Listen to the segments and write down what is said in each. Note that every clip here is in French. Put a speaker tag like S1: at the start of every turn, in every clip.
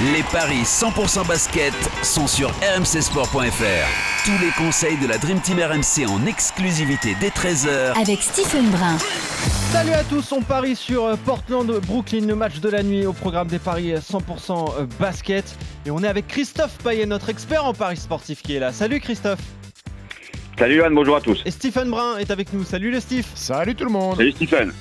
S1: Les paris 100% basket sont sur rmcsport.fr. Tous les conseils de la Dream Team RMC en exclusivité dès 13h
S2: Avec Stephen Brun.
S3: Salut à tous, on parie sur euh, Portland, Brooklyn, le match de la nuit au programme des paris euh, 100% euh, basket. Et on est avec Christophe Payet, notre expert en paris sportif qui est là. Salut Christophe.
S4: Salut Johan, bonjour à tous.
S3: Et Stephen Brun est avec nous. Salut le Steve.
S5: Salut tout le monde.
S4: Salut Stephen.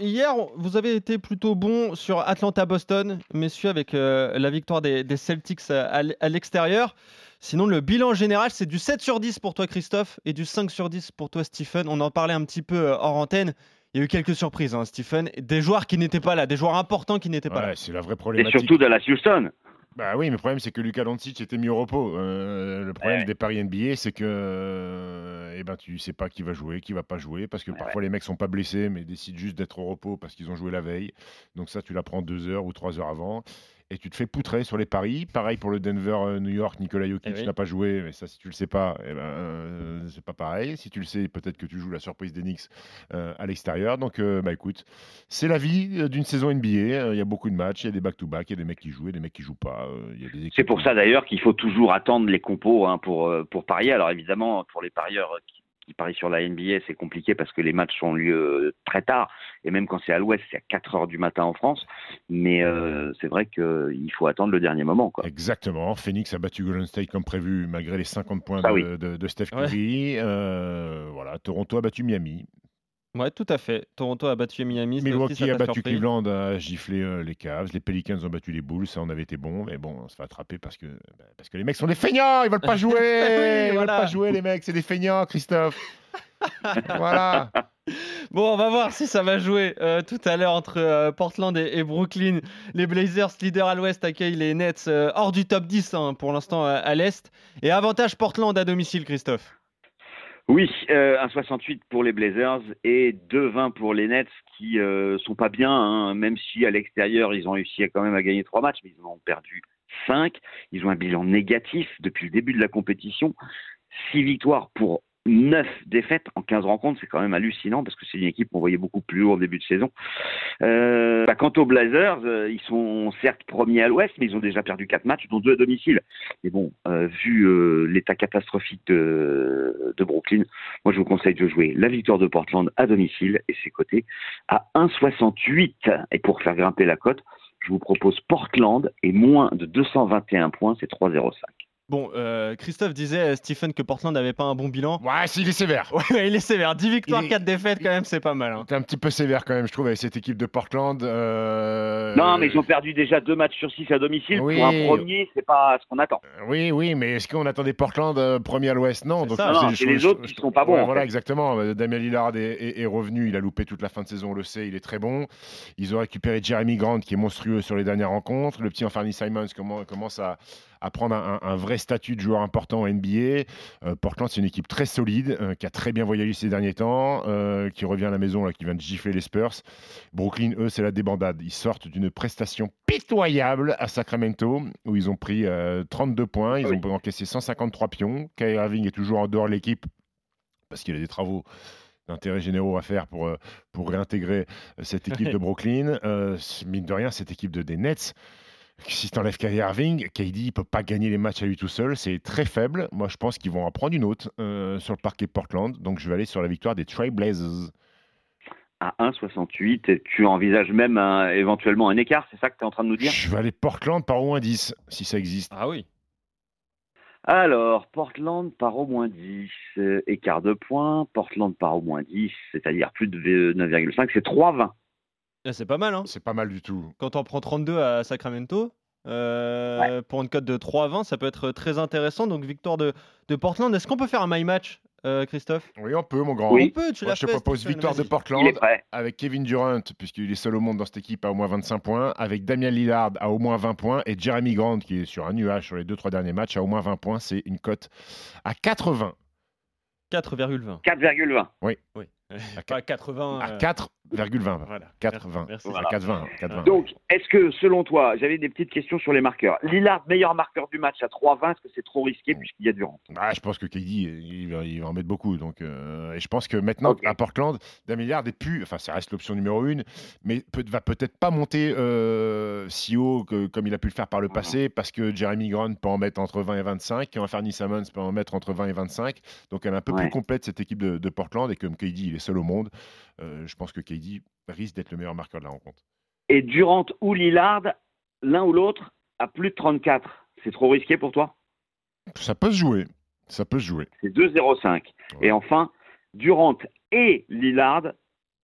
S3: Hier, vous avez été plutôt bon sur Atlanta-Boston, messieurs, avec euh, la victoire des, des Celtics à, à l'extérieur. Sinon, le bilan général, c'est du 7 sur 10 pour toi, Christophe, et du 5 sur 10 pour toi, Stephen. On en parlait un petit peu euh, hors antenne. Il y a eu quelques surprises, hein, Stephen. Des joueurs qui n'étaient pas là, des joueurs importants qui n'étaient pas là.
S5: C'est la vraie
S4: Et
S5: problématique.
S4: surtout Dallas Houston.
S5: Bah oui, mais le problème c'est que Luka Doncic était mis au repos. Euh, le problème
S4: Ouais.
S5: des paris NBA, c'est que euh, eh ben tu sais pas qui va jouer, qui va pas jouer, parce que
S4: Ouais,
S5: parfois les mecs sont pas blessés, mais décident juste d'être au repos parce qu'ils ont joué la veille. Donc ça, tu l'apprends deux heures ou trois heures avant. Et tu te fais poutrer sur les paris. Pareil pour le Denver euh, New York, Nikola Jokic
S3: Eh oui.
S5: n'a pas joué, mais ça si tu le sais pas, eh ben, euh, c'est pas pareil. Si tu le sais, peut-être que tu joues la surprise des Knicks euh, à l'extérieur. Donc euh, bah écoute, c'est la vie d'une saison NBA. Euh, Il y a beaucoup de matchs, il y a des back-to-back, il y a des mecs qui jouent et des mecs qui jouent pas. Euh, il y a des
S4: C'est pour ça d'ailleurs qu'il faut toujours attendre les compos hein, pour, pour parier. Alors évidemment, pour les parieurs qui, qui parient sur la NBA, c'est compliqué parce que les matchs ont lieu euh, très tard. Et même quand c'est à l'ouest, c'est à 4 heures du matin en France. Mais euh, c'est vrai qu'il faut attendre le dernier moment. Quoi.
S5: Exactement. Phoenix a battu Golden State comme prévu, malgré les 50 points
S4: Ah
S5: de,
S4: oui.
S5: de- de Steph
S3: Ouais.
S5: Curry. Euh, voilà. Toronto a battu Miami.
S3: Ouais, tout à fait. Toronto a battu Miami.
S5: Milwaukee a battu
S3: surpris.
S5: Cleveland, a giflé euh, les Cavs. Les Pelicans ont battu les Bulls. Ça, on avait été bon. Mais bon, on se fait attraper parce que, bah, parce que les mecs sont des feignants. Ils veulent pas jouer.
S3: Oui,
S5: ils
S3: voilà.
S5: veulent pas jouer, les mecs. C'est des feignants, Christophe. voilà.
S3: Bon, on va voir si ça va jouer euh, tout à l'heure entre euh, Portland et, et Brooklyn. Les Blazers, leaders à l'ouest, accueillent les Nets hors du top 10 hein, pour l'instant à l'est. Et avantage Portland à domicile, Christophe.
S4: Oui, euh, 1,68 pour les Blazers et 2,20 pour les Nets qui euh, sont pas bien, hein, même si à l'extérieur ils ont réussi quand même à gagner trois matchs, mais ils en ont perdu 5. Ils ont un bilan négatif depuis le début de la compétition. 6 victoires pour 9 défaites en 15 rencontres, c'est quand même hallucinant parce que c'est une équipe qu'on voyait beaucoup plus haut au début de saison. Euh, bah, quant aux Blazers, euh, ils sont certes premiers à l'ouest, mais ils ont déjà perdu 4 matchs, dont 2 à domicile. Mais bon, euh, vu euh, l'état catastrophique de, de Brooklyn, moi je vous conseille de jouer la victoire de Portland à domicile et c'est coté à 1,68. Et pour faire grimper la cote, je vous propose Portland et moins de 221 points, c'est 3,05.
S3: Bon, euh, Christophe disait, euh, Stephen, que Portland n'avait pas un bon bilan.
S5: Ouais, s'il est sévère.
S3: Ouais, il est sévère. 10 victoires,
S5: Il est-
S3: 4 défaites, quand même, c'est pas mal. hein.
S5: T'es un petit peu sévère quand même, je trouve, avec cette équipe de Portland. Euh,
S4: Non, mais ils ont perdu déjà deux matchs sur six à domicile.
S5: Oui.
S4: Pour un premier, c'est pas ce qu'on attend.
S5: Oui, oui, mais est-ce qu'on attendait Portland euh, premier à l'ouest? Non.
S3: C'est
S5: donc
S3: ça.
S4: Non,
S5: je-
S4: c'est
S5: je-
S4: les
S5: je-
S4: autres qui
S5: je-
S4: sont pas bons,
S5: Ouais,
S4: en
S5: voilà,
S4: fait.
S5: exactement. Euh, Damien Lillard est, est- est revenu, il a loupé toute la fin de saison, on le sait, il est très bon. Ils ont récupéré Jeremy Grant qui est monstrueux sur les dernières rencontres. Le petit Anthony Simons commen- commence à, à prendre un, un vrai statut de joueur important en NBA. Euh, Portland, c'est une équipe très solide, euh, qui a très bien voyagé ces derniers temps, euh, qui revient à la maison, là, qui vient de gifler les Spurs. Brooklyn, eux, c'est la débandade. Ils sortent d'une prestation pitoyable à Sacramento, où ils ont pris euh, 32 points, ils
S4: Oui.
S5: ont encaissé 153 pions. Kyrie Irving est toujours en dehors de l'équipe, parce qu'il a des travaux d'intérêt généraux à faire pour, pour réintégrer cette équipe de Brooklyn. Mine de rien, cette équipe de, des Nets, si tu enlèves Kyrie Irving, KD ne peut pas gagner les matchs à lui tout seul, c'est très faible. Moi, je pense qu'ils vont en prendre une autre euh, sur le parquet Portland, donc je vais aller sur la victoire des Trail Blazers.
S4: À 1,68, tu envisages même un- éventuellement un écart, c'est ça que tu es en train de nous dire?
S5: Je vais aller Portland par au moins 10, si ça existe.
S3: Ah oui.
S4: Alors, Portland par au moins 10, euh, écart de points. Portland par au moins 10, c'est-à-dire plus de 9,5, c'est 3,20.
S3: Eh, C'est pas mal, hein.
S5: C'est pas mal du tout.
S3: Quand on prend 32 à Sacramento, euh, pour une cote de 3 à 20, ça peut être très intéressant. Donc, victoire de, de Portland. Est-ce qu'on peut faire un my match euh, Christophe?
S5: Oui, on peut, mon grand.
S4: Oui.
S3: On peut, tu
S5: Moi, je te propose
S3: Stephen,
S5: victoire de Portland avec Kevin Durant, puisqu'il est seul au monde dans cette équipe, à au moins 25 points, avec Damien Lillard à au moins 20 points, et Jeremy Grant, qui est sur un nuage sur les 2-3 derniers matchs, à au moins 20 points. C'est une cote à 80.
S3: 4,20.
S4: 4,20.
S3: Oui.
S5: À
S3: Pas 80.
S5: À
S3: euh,
S5: 4,20.
S3: Voilà.
S5: 4,20.
S3: Merci.
S5: À 4,20. 4,20.
S4: Donc, est-ce que, selon toi, j'avais des petites questions sur les marqueurs. Lillard, meilleur marqueur du match à 3,20, est-ce que c'est trop risqué puisqu'il y a Durant
S5: Ah, je pense que KD, il va, il va en mettre beaucoup. Donc, euh, et je pense que maintenant, à Portland, Damien Lillard est plus. Enfin, ça reste l'option numéro une, mais peut, va peut-être pas monter euh, si haut que, comme il a pu le faire par le passé, parce que Jeremy Grant peut en mettre entre 20 et 25, Anthony Simmons peut en mettre entre 20 et 25. Donc, elle est un peu
S4: Ouais.
S5: plus complète, cette équipe de, de Portland. Et comme KD, il est seul au monde, euh, je pense que KD risque d'être le meilleur marqueur de la rencontre.
S4: Et Durant ou Lillard, l'un ou l'autre, à plus de 34. C'est trop risqué pour toi?
S5: Ça peut se jouer. Ça peut se jouer.
S4: C'est 2,05.
S5: Ouais.
S4: Et enfin, Durant et Lillard,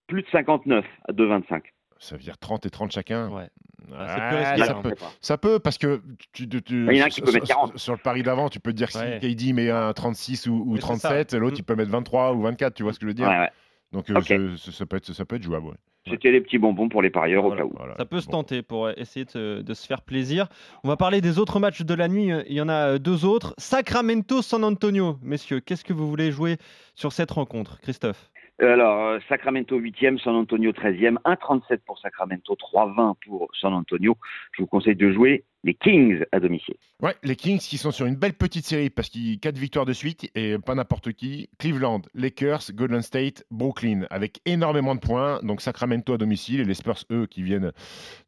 S4: plus de 59 à 2,25.
S5: Ça veut dire 30 et 30 chacun.
S3: Ouais. Ah, risqué,
S5: ça
S3: hein.
S5: peut, Ça peut, parce que tu, tu- tu-
S4: Il y en a un qui
S5: sur,
S4: peut mettre
S5: sur-
S4: 40.
S5: sur le pari d'avant, tu peux te dire
S3: Ouais.
S5: si KD met un 36 ou, ou
S3: Oui, c'est
S5: 37,
S3: ça.
S5: l'autre
S3: Mm.
S5: il peut mettre 23 ou 24, tu vois ce que je veux dire
S4: Ouais, ouais.
S5: Donc euh, ça, peut être, ça peut être jouable. ouais.
S4: C'était les petits bonbons pour les parieurs
S3: Voilà.
S4: au cas où.
S5: Voilà.
S3: Ça peut se
S5: Bon.
S3: tenter pour euh, essayer de, se- de se faire plaisir. On va parler des autres matchs de la nuit. Il y en a euh, deux autres. Sacramento-San Antonio. Messieurs, qu'est-ce que vous voulez jouer sur cette rencontre Christophe?
S4: Alors, euh, Sacramento 8e, San Antonio 13e, 1,37 pour Sacramento, 3,20 pour San Antonio. Je vous conseille de jouer les Kings à domicile.
S5: Ouais, les Kings qui sont sur une belle petite série parce qu'ils 4 victoires de suite et pas n'importe qui. Cleveland, Lakers, Golden State, Brooklyn avec énormément de points. Donc Sacramento à domicile et les Spurs, eux, qui viennent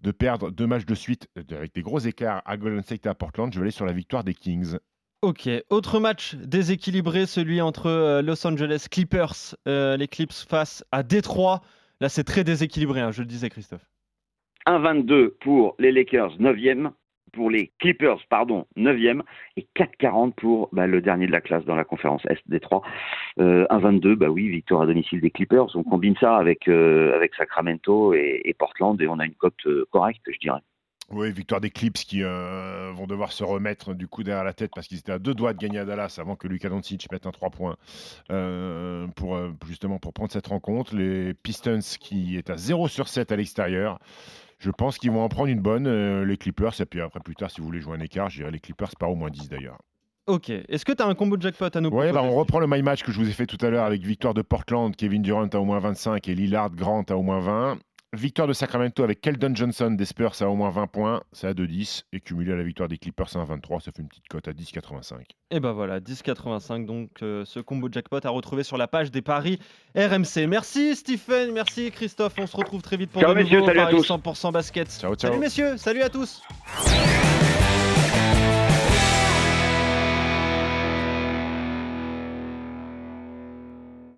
S5: de perdre deux matchs de suite euh, avec des gros écarts à Golden State et à Portland. Je vais aller sur la victoire des Kings.
S3: Ok, autre match déséquilibré, celui entre euh, Los Angeles Clippers, euh, les Clips face à Détroit. Là, c'est très déséquilibré, hein, je le disais, Christophe.
S4: 1,22 pour les Lakers 9e, pour les Clippers, pardon, 9e, et 4,40 pour bah, le dernier de la classe dans la conférence Est Détroit. Euh, 1,22, bah oui, victoire à domicile des Clippers. On combine ça avec, euh, avec Sacramento et, Portland et on a une cote correcte, je dirais.
S5: Oui, victoire des Clips qui euh, vont devoir se remettre du coup derrière la tête parce qu'ils étaient à deux doigts de gagner à Dallas avant que Luka Doncic mette un 3 points euh, pour euh, justement pour prendre cette rencontre. Les Pistons qui est à 0 sur 7 à l'extérieur. Je pense qu'ils vont en prendre une bonne, euh, les Clippers. Et puis après, plus tard, si vous voulez jouer un écart, j'irai les Clippers par au moins 10 d'ailleurs.
S3: Ok, est-ce que tu as un combo de jackpot à nous
S5: Ouais, bah, on reprend le my match que je vous ai fait tout à l'heure avec victoire de Portland, Kevin Durant à au moins 25 et Lillard Grant à au moins 20. Victoire de Sacramento avec Keldon Johnson des Spurs à au moins 20 points, c'est à 2,10. Et cumulé à la victoire des Clippers à 1,23, ça fait une petite cote à 10,85.
S3: Et ben voilà, 10,85. Donc euh, ce combo jackpot à retrouver sur la page des paris RMC. Merci Stephen, merci Christophe. On se retrouve très vite pour
S4: Ciao,
S3: de
S4: messieurs,
S3: nouveaux
S4: salut à
S3: paris
S4: tous.
S3: 100% basket.
S5: Ciao, ciao.
S3: Salut messieurs, salut à tous.